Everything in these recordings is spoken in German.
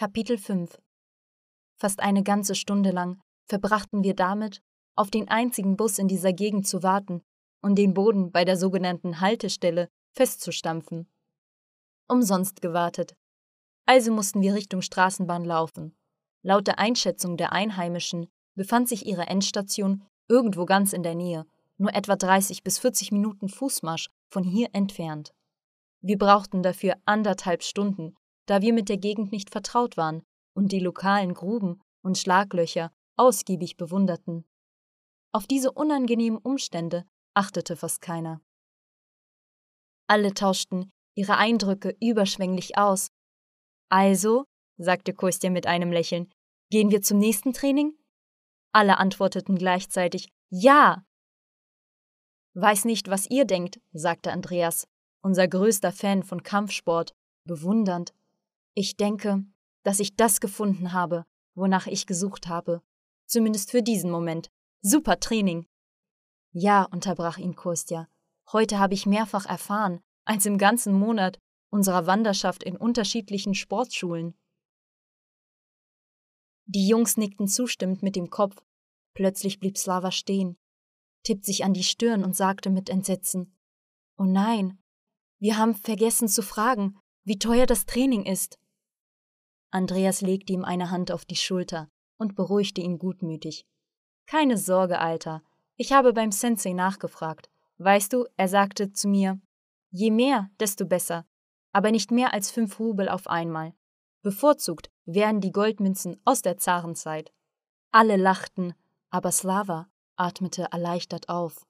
Kapitel 5 Fast eine ganze Stunde lang verbrachten wir damit, auf den einzigen Bus in dieser Gegend zu warten und den Boden bei der sogenannten Haltestelle festzustampfen. Umsonst gewartet. Also mussten wir Richtung Straßenbahn laufen. Laut der Einschätzung der Einheimischen befand sich ihre Endstation irgendwo ganz in der Nähe, nur etwa 30 bis 40 Minuten Fußmarsch von hier entfernt. Wir brauchten dafür anderthalb Stunden, da wir mit der Gegend nicht vertraut waren und die lokalen Gruben und Schlaglöcher ausgiebig bewunderten. Auf diese unangenehmen Umstände achtete fast keiner. Alle tauschten ihre Eindrücke überschwänglich aus. Also, sagte Kostja mit einem Lächeln, gehen wir zum nächsten Training? Alle antworteten gleichzeitig Ja. Weiß nicht, was ihr denkt, sagte Andreas, unser größter Fan von Kampfsport, bewundernd. Ich denke, dass ich das gefunden habe, wonach ich gesucht habe. Zumindest für diesen Moment. Super Training. Ja, unterbrach ihn Kostja. Heute habe ich mehrfach erfahren, als im ganzen Monat unserer Wanderschaft in unterschiedlichen Sportschulen. Die Jungs nickten zustimmend mit dem Kopf. Plötzlich blieb Slava stehen, tippt sich an die Stirn und sagte mit Entsetzen: Oh nein, wir haben vergessen zu fragen, wie teuer das Training ist. Andreas legte ihm eine Hand auf die Schulter und beruhigte ihn gutmütig. Keine Sorge, Alter. Ich habe beim Sensei nachgefragt. Weißt du, er sagte zu mir, je mehr, desto besser, aber nicht mehr als fünf Rubel auf einmal. Bevorzugt wären die Goldmünzen aus der Zarenzeit. Alle lachten, aber Slava atmete erleichtert auf.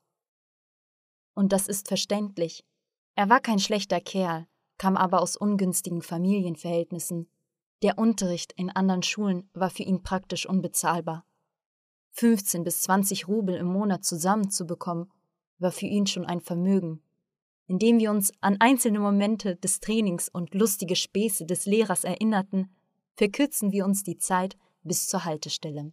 Und das ist verständlich. Er war kein schlechter Kerl, kam aber aus ungünstigen Familienverhältnissen. Der Unterricht in anderen Schulen war für ihn praktisch unbezahlbar. 15 bis 20 Rubel im Monat zusammenzubekommen, war für ihn schon ein Vermögen. Indem wir uns an einzelne Momente des Trainings und lustige Späße des Lehrers erinnerten, verkürzen wir uns die Zeit bis zur Haltestelle.